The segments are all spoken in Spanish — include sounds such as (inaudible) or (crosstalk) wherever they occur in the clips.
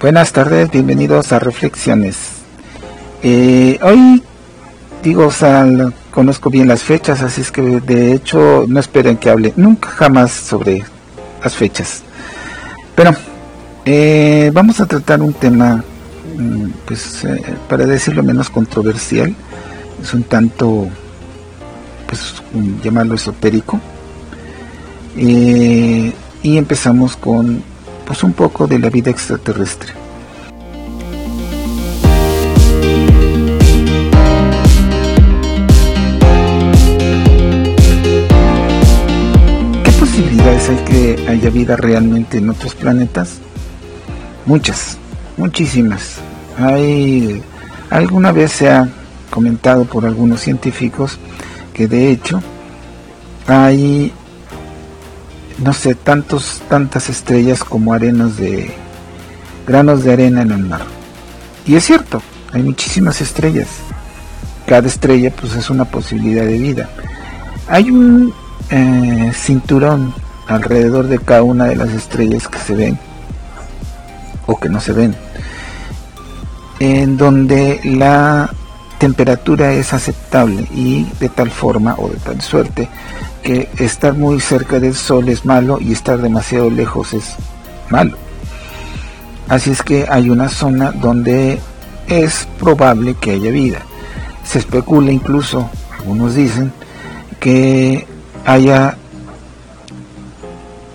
Buenas tardes, bienvenidos a Reflexiones. Eh, hoy digo, o conozco bien las fechas, así es que de hecho no esperen que hable nunca jamás sobre las fechas. Pero eh, vamos a tratar un tema, mm, pues eh, para decirlo menos controversial, es un tanto, pues llamarlo esotérico. y empezamos con pues un poco de la vida extraterrestre. ¿Qué posibilidades hay que haya vida realmente en otros planetas? Muchas, muchísimas. Hay alguna vez se ha comentado por algunos científicos que de hecho hay no sé, tantos, tantas estrellas como arenas de granos de arena en el mar. Y es cierto, hay muchísimas estrellas. Cada estrella pues es una posibilidad de vida. Hay un eh, cinturón alrededor de cada una de las estrellas que se ven o que no se ven, en donde la temperatura es aceptable y de tal forma o de tal suerte que estar muy cerca del sol es malo y estar demasiado lejos es malo. Así es que hay una zona donde es probable que haya vida. Se especula incluso, algunos dicen, que haya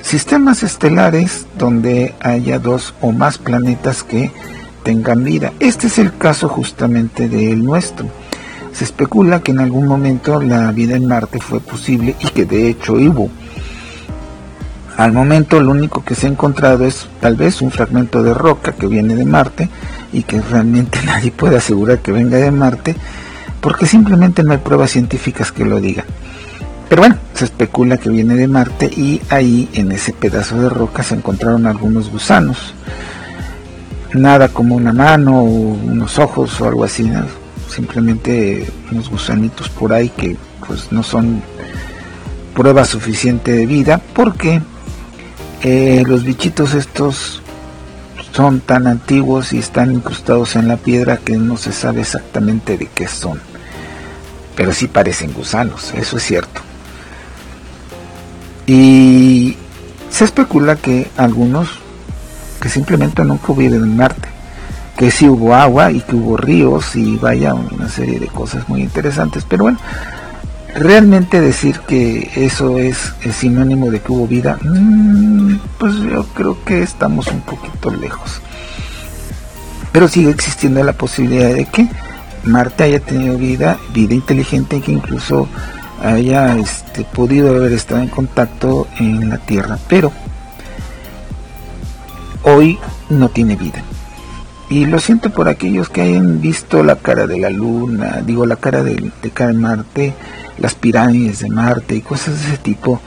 sistemas estelares donde haya dos o más planetas que tengan vida. Este es el caso justamente del nuestro. Se especula que en algún momento la vida en Marte fue posible y que de hecho hubo. Al momento lo único que se ha encontrado es tal vez un fragmento de roca que viene de Marte y que realmente (laughs) nadie puede asegurar que venga de Marte porque simplemente no hay pruebas científicas que lo digan. Pero bueno, se especula que viene de Marte y ahí en ese pedazo de roca se encontraron algunos gusanos. Nada como una mano o unos ojos o algo así, simplemente unos gusanitos por ahí que pues no son prueba suficiente de vida porque eh, los bichitos estos son tan antiguos y están incrustados en la piedra que no se sabe exactamente de qué son. Pero sí parecen gusanos eso es cierto. Y se especula que algunos que simplemente nunca hubieron en Marte que sí hubo agua y que hubo ríos y vaya una serie de cosas muy interesantes. Pero bueno, realmente decir que eso es, sinónimo de que hubo vida, mm, pues yo creo que estamos un poquito lejos. Pero sigue existiendo la posibilidad de que Marte haya tenido vida, vida inteligente que incluso haya este, podido haber estado en contacto en la Tierra. Pero hoy no tiene vida. Y lo siento por aquellos que hayan visto la cara de la luna, digo la cara de, de Marte, las pirámides de Marte y cosas de ese tipo,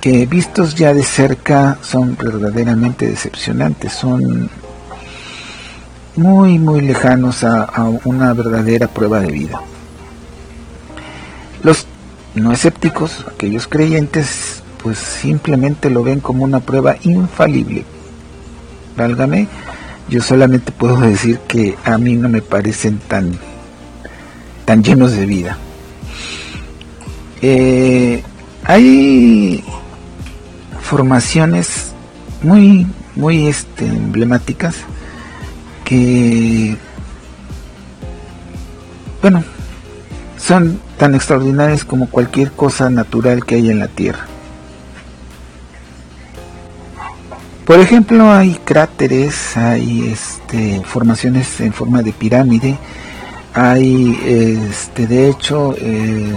que vistos ya de cerca son verdaderamente decepcionantes, son muy muy lejanos a, a una verdadera prueba de vida. Los no escépticos, aquellos creyentes, pues simplemente lo ven como una prueba infalible. Válgame, yo solamente puedo decir que a mí no me parecen tan, tan llenos de vida. Eh, hay formaciones muy, muy este, emblemáticas que, bueno, son tan extraordinarias como cualquier cosa natural que hay en la Tierra. Por ejemplo, hay cráteres, hay este, formaciones en forma de pirámide, hay este, de hecho eh,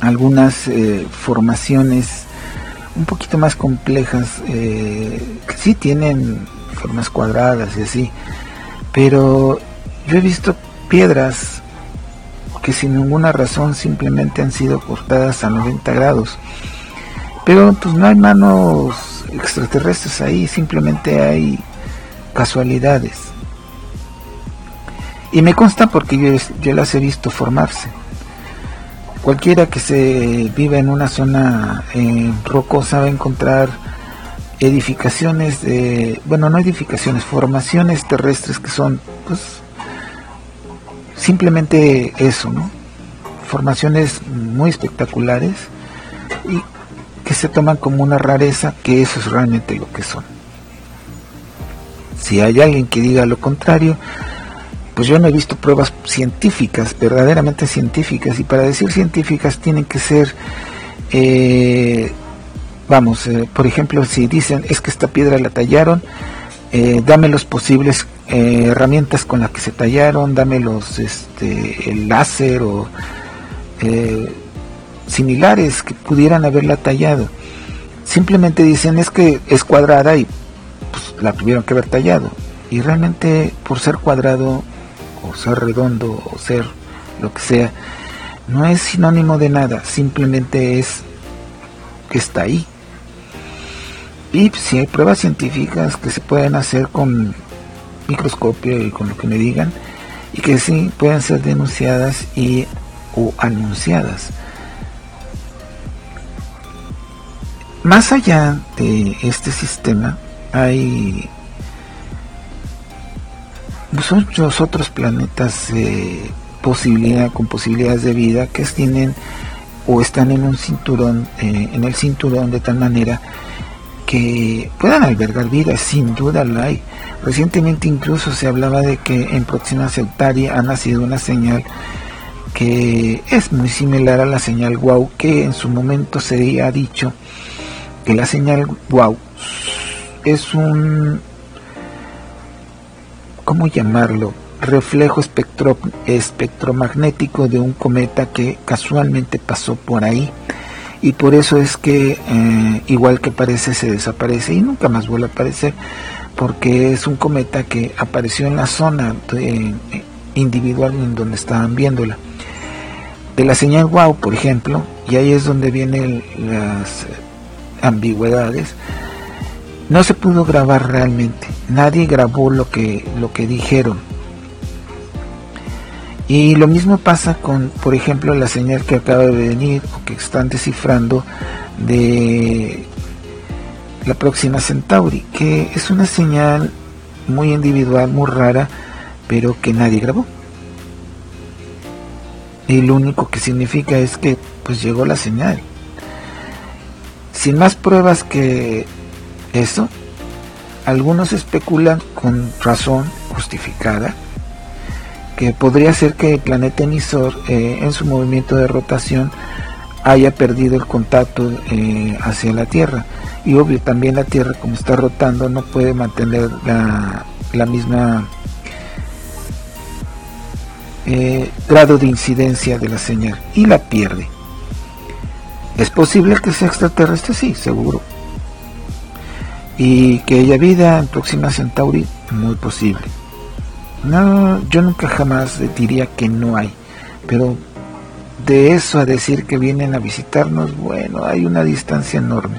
algunas eh, formaciones un poquito más complejas eh, que sí tienen formas cuadradas y así, pero yo he visto piedras que sin ninguna razón simplemente han sido cortadas a 90 grados, pero pues no hay manos extraterrestres ahí, simplemente hay casualidades. Y me consta porque yo, yo las he visto formarse. Cualquiera que se viva en una zona eh, rocosa va a encontrar edificaciones de, bueno, no edificaciones, formaciones terrestres que son, pues, simplemente eso, ¿no? Formaciones muy espectaculares y que se toman como una rareza, que eso es realmente lo que son. Si hay alguien que diga lo contrario, pues yo no he visto pruebas científicas, verdaderamente científicas, y para decir científicas tienen que ser, eh, vamos, eh, por ejemplo, si dicen es que esta piedra la tallaron, eh, dame los posibles herramientas con las que se tallaron, dame los, este, el láser o similares que pudieran haberla tallado. Simplemente dicen es que es cuadrada y pues, la tuvieron que haber tallado. Y realmente por ser cuadrado o ser redondo o ser lo que sea, no es sinónimo de nada, simplemente es que está ahí. Y si hay pruebas científicas que se pueden hacer con microscopio y con lo que me digan, y que sí pueden ser denunciadas y o anunciadas. Más allá de este sistema hay muchos otros planetas posibilidad, con posibilidades de vida que tienen o están en un cinturón, eh, en el cinturón de tal manera que puedan albergar vida, sin duda la hay. Recientemente incluso se hablaba de que en Próxima Centauri ha nacido una señal que es muy similar a la señal WOW que en su momento se ha dicho la señal WOW es un ¿cómo llamarlo? reflejo espectro, espectromagnético de un cometa que casualmente pasó por ahí y por eso es que eh, igual que parece se desaparece y nunca más vuelve a aparecer porque es un cometa que apareció en la zona individual en donde estaban viéndola de la señal wow por ejemplo y ahí es donde vienen las ambigüedades no se pudo grabar realmente nadie grabó lo que lo que dijeron y lo mismo pasa con, por ejemplo, la señal que acaba de venir o que están descifrando de la próxima Centauri, que es una señal muy individual, muy rara, pero que nadie grabó. Y lo único que significa es que pues llegó la señal. Sin más pruebas que eso, algunos especulan con razón justificada que podría ser que el planeta emisor eh, en su movimiento de rotación haya perdido el contacto eh, hacia la Tierra. Y obvio, también la Tierra como está rotando no puede mantener la, misma eh, grado de incidencia de la señal y la pierde. ¿Es posible que sea extraterrestre? Sí, seguro. Y que haya vida en Próxima Centauri, muy posible. No, yo nunca jamás diría que no hay, pero de eso a decir que vienen a visitarnos, bueno, hay una distancia enorme.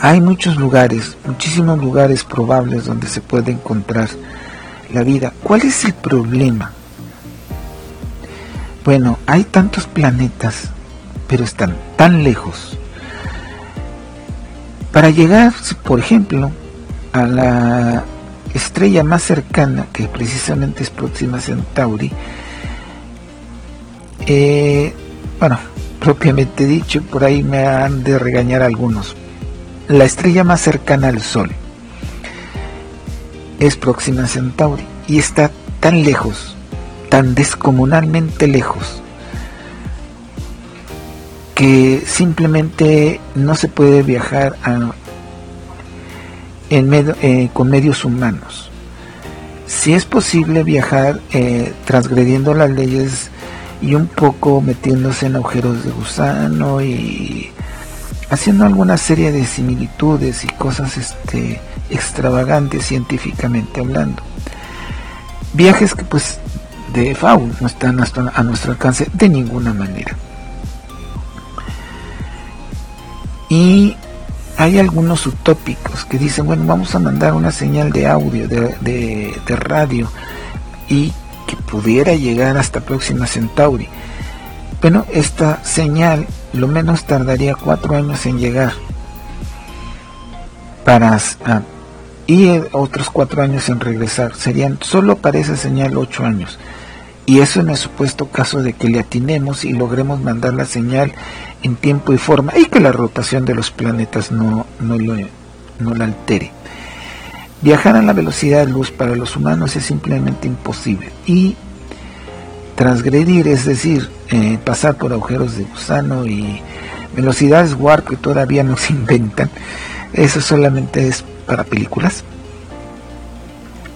Hay muchos lugares, muchísimos lugares probables donde se puede encontrar la vida. ¿Cuál es el problema? Bueno, hay tantos planetas, pero están tan lejos. Para llegar, por ejemplo, a la estrella más cercana, que precisamente es Próxima Centauri, eh, bueno, (laughs) propiamente dicho, por ahí me han de regañar algunos. La estrella más cercana al Sol es Próxima Centauri y está tan lejos, tan descomunalmente lejos, que simplemente no se puede viajar a, eh, con medios humanos. Si es posible viajar eh, transgrediendo las leyes y un poco metiéndose en agujeros de gusano y haciendo alguna serie de similitudes y cosas este, extravagantes científicamente hablando. Viajes que pues de FAU no están a nuestro alcance de ninguna manera. Y hay algunos utópicos que dicen, bueno, vamos a mandar una señal de audio, de, radio, y que pudiera llegar hasta Próxima Centauri. Bueno, esta señal lo menos tardaría cuatro años en llegar. para y otros cuatro años en regresar. Serían solo para esa señal ocho años. Y eso en el supuesto caso de que le atinemos y logremos mandar la señal en tiempo y forma y que la rotación de los planetas no, no, lo, no la altere. Viajar a la velocidad de luz para los humanos es simplemente imposible. Y transgredir, es decir, eh, pasar por agujeros de gusano y velocidades warp que todavía no se inventan, eso solamente es para películas,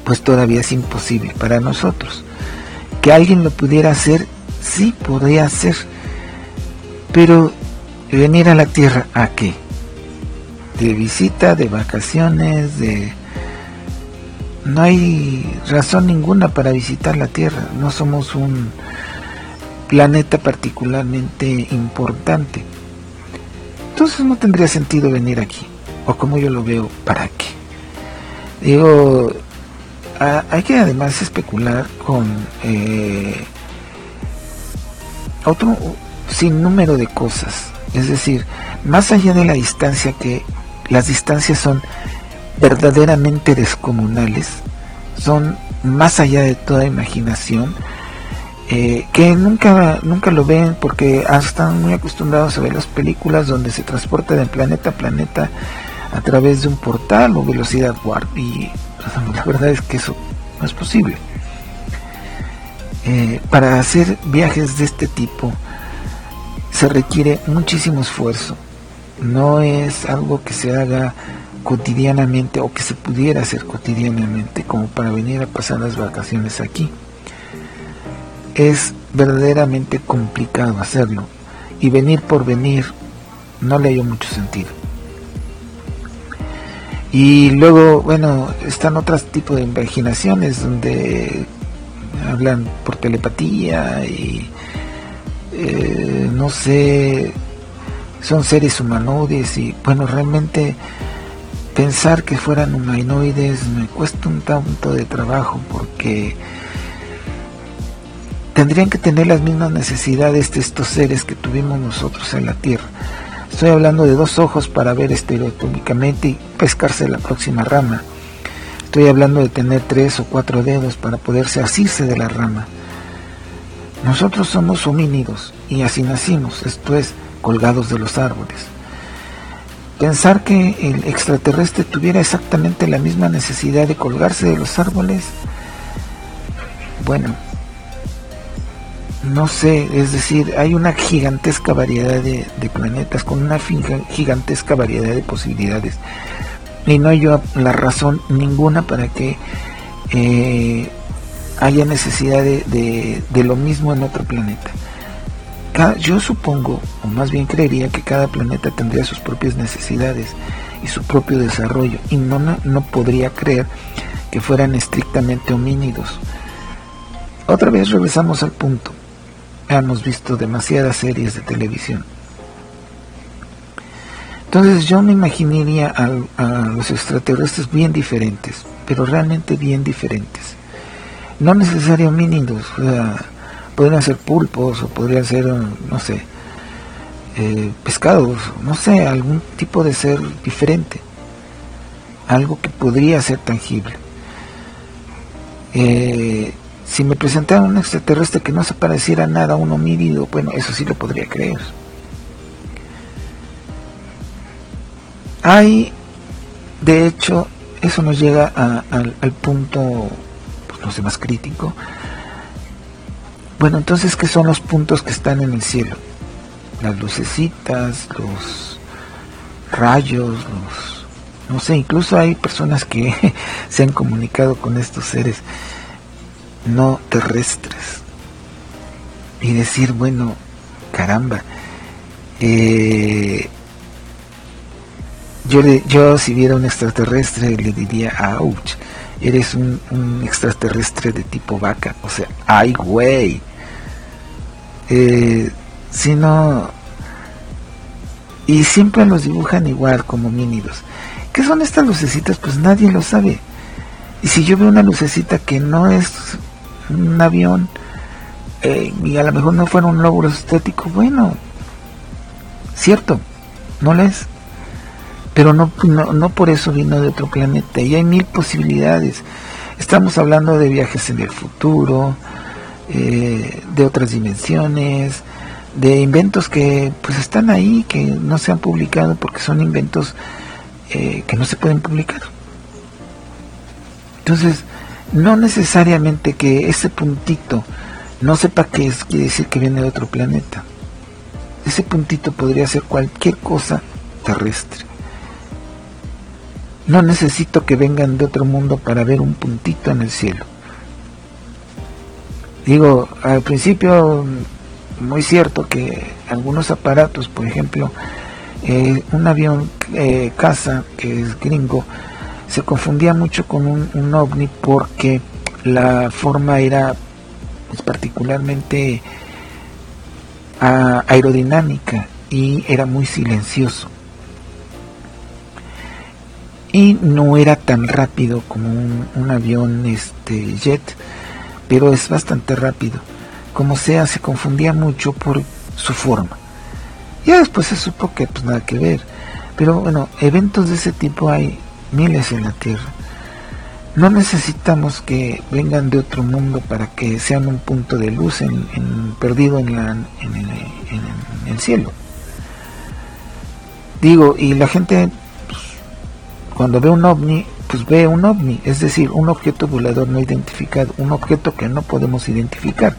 pues todavía es imposible para nosotros. Que alguien lo pudiera hacer, sí podría hacer, pero venir a la Tierra, ¿a qué? De visita, de vacaciones, de... No hay razón ninguna para visitar la Tierra, no somos un planeta particularmente importante. Entonces no tendría sentido venir aquí o como yo lo veo, ¿para qué? Digo, hay que además especular con eh, otro sinnúmero de cosas. Es decir, más allá de la distancia, que las distancias son verdaderamente descomunales, son más allá de toda imaginación, eh, que nunca, nunca lo ven porque están muy acostumbrados a ver las películas donde se transporta de planeta a planeta a través de un portal o velocidad warp y la verdad es que eso no es posible. Eh, para hacer viajes de este tipo se requiere muchísimo esfuerzo. No es algo que se haga cotidianamente o que se pudiera hacer cotidianamente como para venir a pasar las vacaciones aquí. Es verdaderamente complicado hacerlo y venir por venir no le dio mucho sentido. Y luego, bueno, están otros tipos de imaginaciones donde hablan por telepatía y eh, no sé, son seres humanoides y bueno, realmente pensar que fueran humanoides me cuesta un tanto de trabajo porque tendrían que tener las mismas necesidades de estos seres que tuvimos nosotros en la Tierra Estoy hablando de dos ojos para ver estereotómicamente y pescarse la próxima rama. Estoy hablando de tener tres o cuatro dedos para poderse asirse de la rama. Nosotros somos homínidos y así nacimos, esto es, colgados de los árboles. Pensar que el extraterrestre tuviera exactamente la misma necesidad de colgarse de los árboles, bueno, no sé, es decir, hay una gigantesca variedad de, planetas con una gigantesca variedad de posibilidades. Y no hay la razón ninguna para que eh, haya necesidad de, lo mismo en otro planeta. yo supongo, o más bien creería que cada planeta tendría sus propias necesidades y su propio desarrollo. Y no, no podría creer que fueran estrictamente homínidos. Otra vez regresamos al punto hemos visto demasiadas series de televisión. Entonces yo me imaginaría a, los extraterrestres bien diferentes, pero realmente bien diferentes. No necesariamente homínidos, podrían ser pulpos o podrían ser, no sé, eh, pescados, no sé, algún tipo de ser diferente. Algo que podría ser tangible. Eh, si me presentaran un extraterrestre que no se pareciera nada a un homínido, bueno, eso sí lo podría creer. Hay, de hecho, eso nos llega al punto, pues no sé, más crítico. Bueno, entonces, ¿qué son los puntos que están en el cielo? Las lucecitas, los rayos, los... No sé, incluso hay personas que (laughs) se han comunicado con estos seres no terrestres. Y decir, bueno, caramba, eh, yo, le, yo si viera un extraterrestre le diría, ouch, eres un, extraterrestre de tipo vaca. O sea, ay, güey. Eh, si no... Y siempre los dibujan igual como mínidos. ¿Qué son estas lucecitas? Pues nadie lo sabe. Y si yo veo una lucecita que no es un avión eh, y a lo mejor no fuera un logro estético, bueno, cierto, no lo es. pero no, no, por eso vino de otro planeta. Y hay mil posibilidades. Estamos hablando de viajes en el futuro, eh, de otras dimensiones, de inventos que pues están ahí, que no se han publicado porque son inventos eh, que no se pueden publicar. Entonces, no necesariamente que ese puntito no sepa qué es, quiere decir que viene de otro planeta. Ese puntito podría ser cualquier cosa terrestre. No necesito que vengan de otro mundo para ver un puntito en el cielo. Digo, al principio, muy cierto que algunos aparatos, por ejemplo, eh, un avión eh, casa que es gringo, se confundía mucho con un, ovni porque la forma era pues, particularmente aerodinámica y era muy silencioso. Y no era tan rápido como un, avión este, jet, pero es bastante rápido. Como sea, se confundía mucho por su forma. Ya después se supo que pues nada que ver. Pero bueno, eventos de ese tipo hay miles en la Tierra. No necesitamos que vengan de otro mundo para que sean un punto de luz en, perdido en, el, cielo. Digo, y la gente pues, cuando ve un ovni, pues ve un ovni, es decir, un objeto volador no identificado, un objeto que no podemos identificar.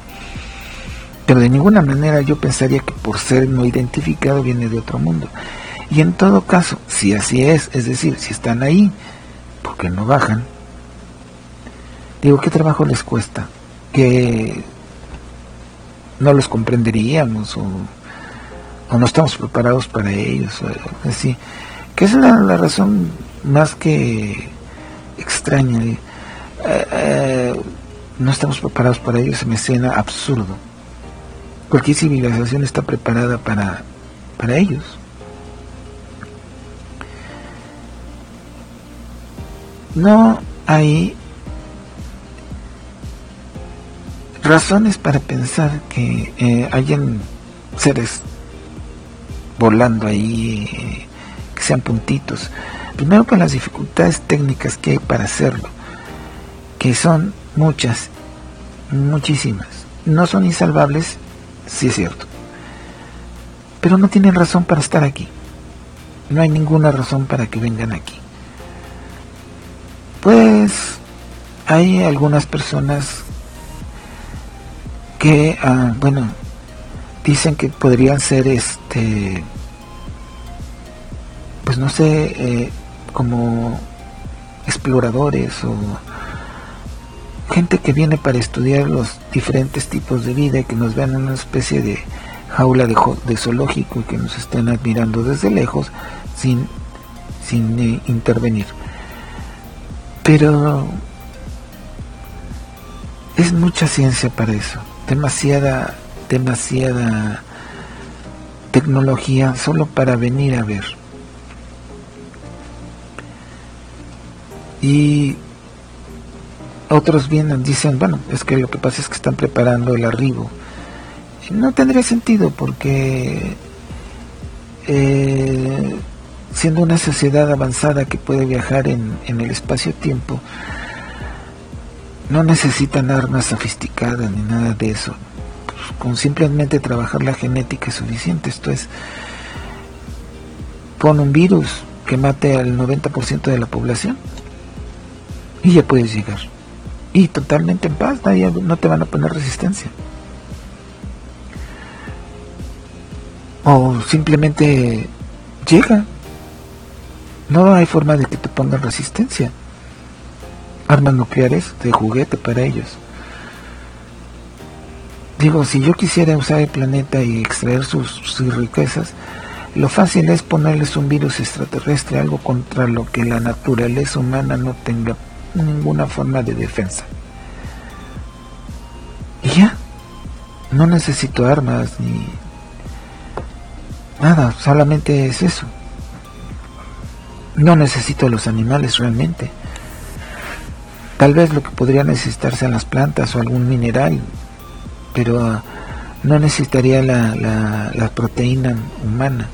Pero de ninguna manera yo pensaría que por ser no identificado viene de otro mundo. Y en todo caso, si así es, es decir, si están ahí, porque no bajan, digo, ¿qué trabajo les cuesta? Que no los comprenderíamos o, no estamos preparados para ellos, o así. Que es la, razón más que extraña. Eh, eh, no estamos preparados para ellos, me suena absurdo. Cualquier civilización está preparada para, para ellos. No hay razones para pensar que eh, hayan seres volando ahí, eh, que sean puntitos. Primero con las dificultades técnicas que hay para hacerlo, que son muchas, muchísimas. No son insalvables, sí es cierto. Pero no tienen razón para estar aquí. No hay ninguna razón para que vengan aquí. Pues hay algunas personas que, ah, bueno, dicen que podrían ser, este, pues no sé, eh, como exploradores o gente que viene para estudiar los diferentes tipos de vida y que nos vean en una especie de jaula de, de zoológico y que nos estén admirando desde lejos sin, sin eh, intervenir. Pero es mucha ciencia para eso, demasiada, demasiada tecnología solo para venir a ver. Y otros vienen, dicen, bueno, es que lo que pasa es que están preparando el arribo. No tendría sentido porque eh, siendo una sociedad avanzada que puede viajar en, el espacio-tiempo, no necesitan armas sofisticadas ni nada de eso. Pues, con simplemente trabajar la genética es suficiente. Esto es, pon un virus que mate al 90% de la población y ya puedes llegar. Y totalmente en paz, nadie, no te van a poner resistencia. O simplemente llega, no hay forma de que te pongan resistencia. Armas nucleares de juguete para ellos. Digo, si yo quisiera usar el planeta y extraer sus, riquezas, lo fácil es ponerles un virus extraterrestre, algo contra lo que la naturaleza humana no tenga ninguna forma de defensa. Y ya, no necesito armas ni nada, solamente es eso. No necesito los animales realmente. Tal vez lo que podría necesitarse en las plantas o algún mineral, pero ah, no necesitaría la, la, proteína humana.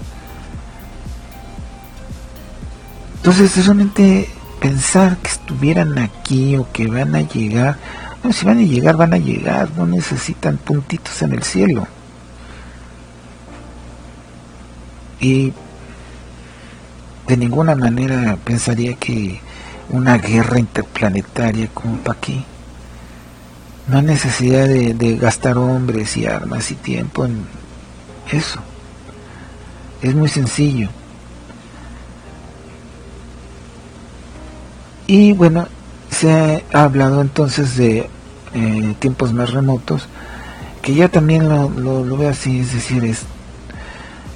Entonces, realmente pensar que estuvieran aquí o que van a llegar, no, si van a llegar, van a llegar, no necesitan puntitos en el cielo. Y de ninguna manera pensaría que una guerra interplanetaria como para aquí. No hay necesidad de, gastar hombres y armas y tiempo en eso. Es muy sencillo. Y bueno, se ha hablado entonces de eh, tiempos más remotos, que ya también lo, lo, veo así, es decir, es,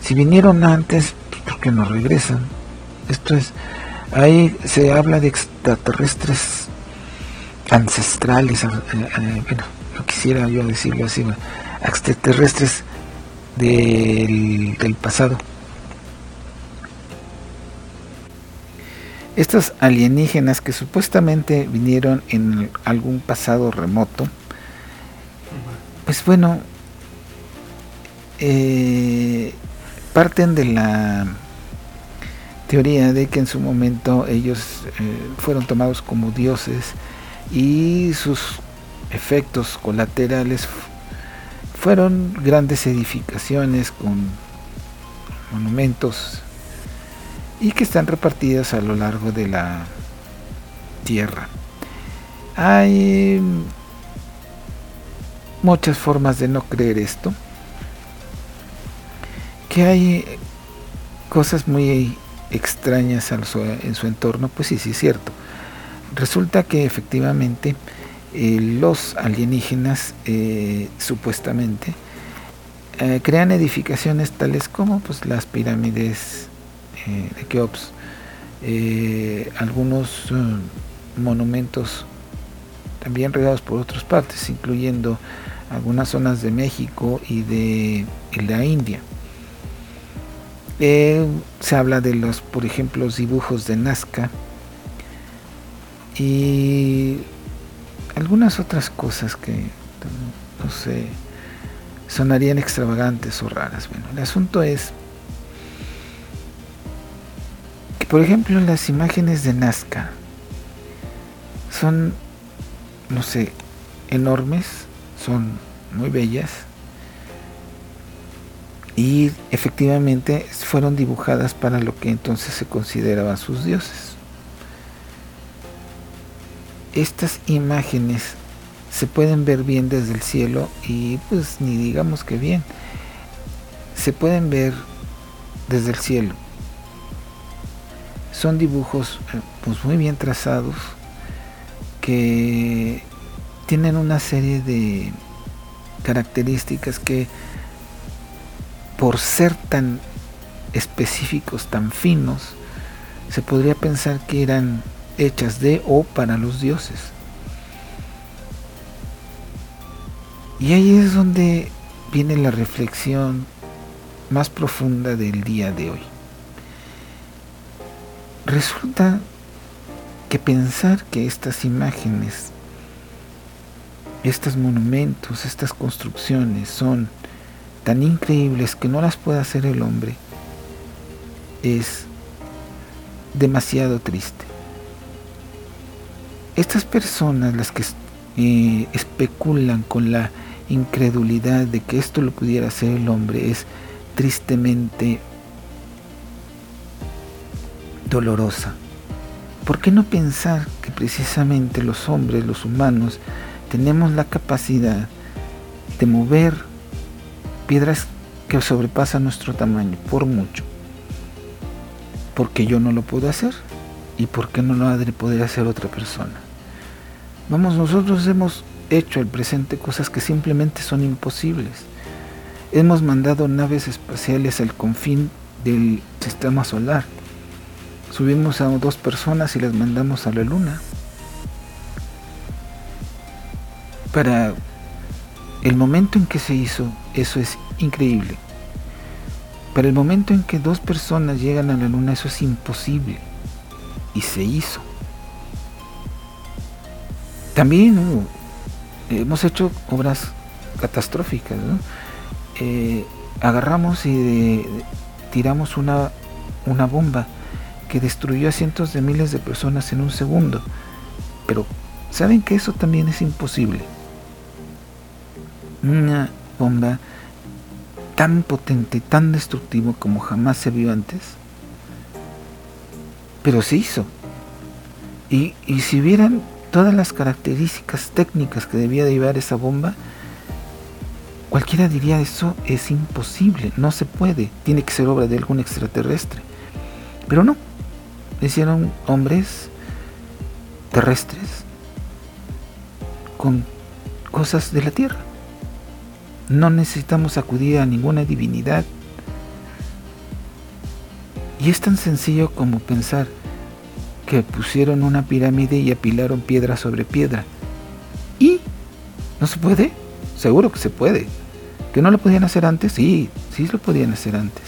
si vinieron antes, ¿por qué no regresan? Esto es, ahí se habla de extraterrestres ancestrales, bueno, no quisiera yo decirlo así, extraterrestres del, del pasado. Estos alienígenas que supuestamente vinieron en algún pasado remoto, pues bueno, eh, parten de la teoría de que en su momento ellos fueron tomados como dioses y sus efectos colaterales fueron grandes edificaciones con monumentos y que están repartidas a lo largo de la tierra. Hay muchas formas de no creer esto, que hay cosas muy extrañas en su entorno, pues sí, sí es cierto. Resulta que efectivamente eh, los alienígenas eh, supuestamente eh, crean edificaciones tales como pues, las pirámides de Keops, algunos monumentos también regados por otras partes, incluyendo algunas zonas de México y de, y de la India. Se habla de los, por ejemplo, los dibujos de Nazca, y algunas otras cosas que no sé sonarían extravagantes o raras. Bueno, el asunto es que por ejemplo las imágenes de Nazca son no sé, enormes, son muy bellas y efectivamente fueron dibujadas para lo que entonces se consideraban sus dioses. Estas imágenes se pueden ver bien desde el cielo y pues ni digamos que bien. Se pueden ver desde el cielo. Son dibujos eh, pues muy bien trazados que tienen una serie de características que por ser tan específicos tan finos se podría pensar que eran hechas de o para los dioses. Y ahí es donde viene la reflexión más profunda del día de hoy. Resulta que pensar que estas imágenes, estos monumentos, estas construcciones son tan increíbles que no las puede hacer el hombre, es demasiado triste. Estas personas, las que eh, especulan con la incredulidad de que esto lo pudiera hacer el hombre, es tristemente dolorosa. ¿Por qué no pensar que precisamente los hombres, los humanos, tenemos la capacidad de mover piedras que sobrepasan nuestro tamaño por mucho? Porque yo no lo puedo hacer y por qué no lo ha de poder hacer otra persona. Vamos, nosotros hemos hecho al presente cosas que simplemente son imposibles. Hemos mandado naves espaciales al confín del sistema solar. Subimos a dos personas y las mandamos a la luna. Para el momento en que se hizo, eso es increíble. Para el momento en que dos personas llegan a la luna, eso es imposible. Y se hizo. También hemos hecho obras catastróficas. Eh, agarramos y tiramos una bomba que destruyó a cientos de miles de personas en un segundo. Pero saben que eso también es imposible. Una bomba tan potente, tan destructivo como jamás se vio antes. Pero se hizo. Y, si hubieran todas las características técnicas que debía de llevar esa bomba, cualquiera diría eso es imposible, no se puede, tiene que ser obra de algún extraterrestre. Pero no, hicieron hombres terrestres con cosas de la tierra. No necesitamos acudir a ninguna divinidad. Y es tan sencillo como pensar que pusieron una pirámide y apilaron piedra sobre piedra. ¿Y? ¿No se puede? Seguro que se puede. ¿Que no lo podían hacer antes? Sí, sí lo podían hacer antes.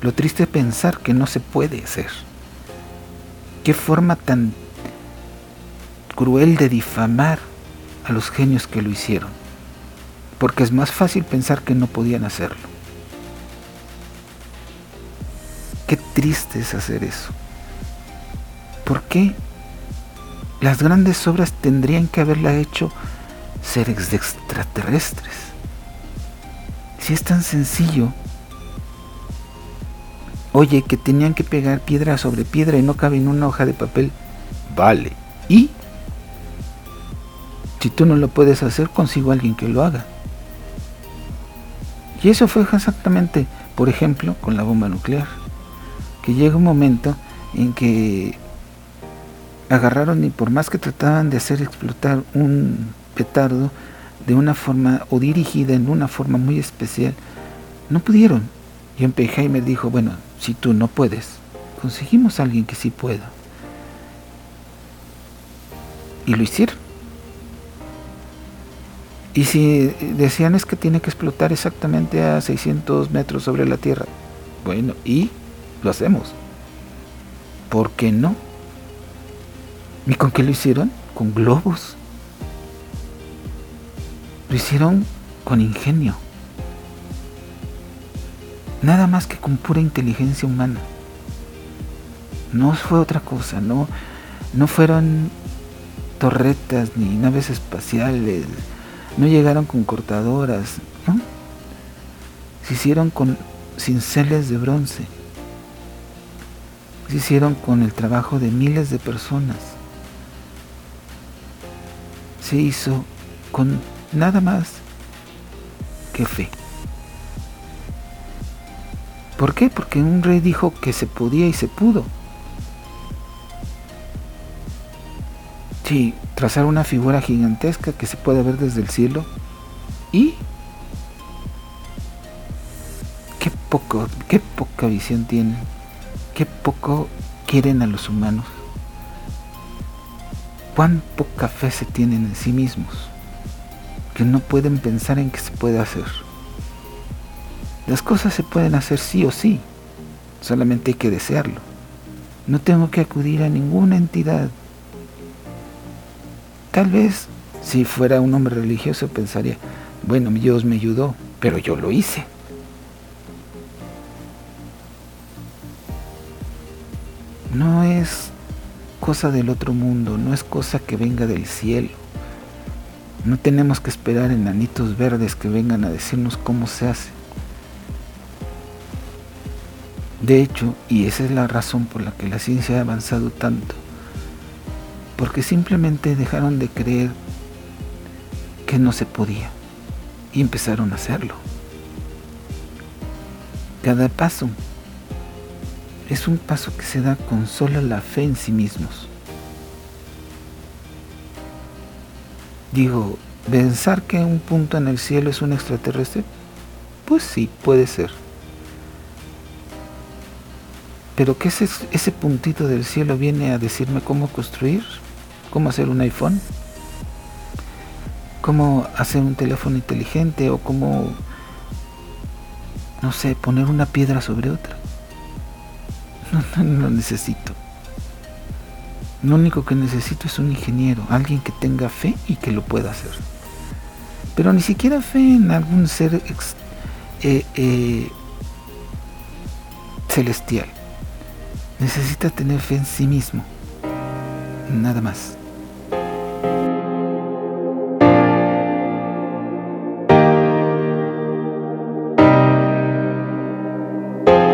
Lo triste es pensar que no se puede hacer. Qué forma tan cruel de difamar a los genios que lo hicieron. Porque es más fácil pensar que no podían hacerlo. Qué triste es hacer eso. ¿Por qué las grandes obras tendrían que haberla hecho seres extraterrestres? Si es tan sencillo Oye, que tenían que pegar piedra sobre piedra y no cabe en una hoja de papel. Vale. ¿Y? Si tú no lo puedes hacer, consigo a alguien que lo haga. Y eso fue exactamente, por ejemplo, con la bomba nuclear. Que llega un momento en que agarraron y por más que trataban de hacer explotar un petardo de una forma o dirigida en una forma muy especial, no pudieron. Y Oppenheimer dijo, bueno, si tú no puedes, conseguimos a alguien que sí pueda. Y lo hicieron. Y si decían es que tiene que explotar exactamente a 600 metros sobre la Tierra, bueno, y lo hacemos. ¿Por qué no? ¿Y con qué lo hicieron? Con globos. Lo hicieron con ingenio nada más que con pura inteligencia humana. No fue otra cosa, no, no fueron torretas ni naves espaciales, no llegaron con cortadoras, ¿no? se hicieron con cinceles de bronce, se hicieron con el trabajo de miles de personas, se hizo con nada más que fe. ¿Por qué? Porque un rey dijo que se podía y se pudo. Sí, trazar una figura gigantesca que se puede ver desde el cielo y qué poco, qué poca visión tienen, qué poco quieren a los humanos, cuán poca fe se tienen en sí mismos, que no pueden pensar en que se puede hacer. Las cosas se pueden hacer sí o sí, solamente hay que desearlo. No tengo que acudir a ninguna entidad. Tal vez si fuera un hombre religioso pensaría, bueno, Dios me ayudó, pero yo lo hice. No es cosa del otro mundo, no es cosa que venga del cielo. No tenemos que esperar enanitos verdes que vengan a decirnos cómo se hace. De hecho, y esa es la razón por la que la ciencia ha avanzado tanto, porque simplemente dejaron de creer que no se podía y empezaron a hacerlo. Cada paso es un paso que se da con sola la fe en sí mismos. Digo, ¿pensar que un punto en el cielo es un extraterrestre? Pues sí, puede ser. Pero que ese, ese puntito del cielo viene a decirme cómo construir, cómo hacer un iPhone, cómo hacer un teléfono inteligente o cómo, no sé, poner una piedra sobre otra. No, lo necesito. Lo único que necesito es un ingeniero, alguien que tenga fe y que lo pueda hacer. Pero ni siquiera fe en algún ser eh, eh, celestial necesita tener fe en sí mismo. Nada más.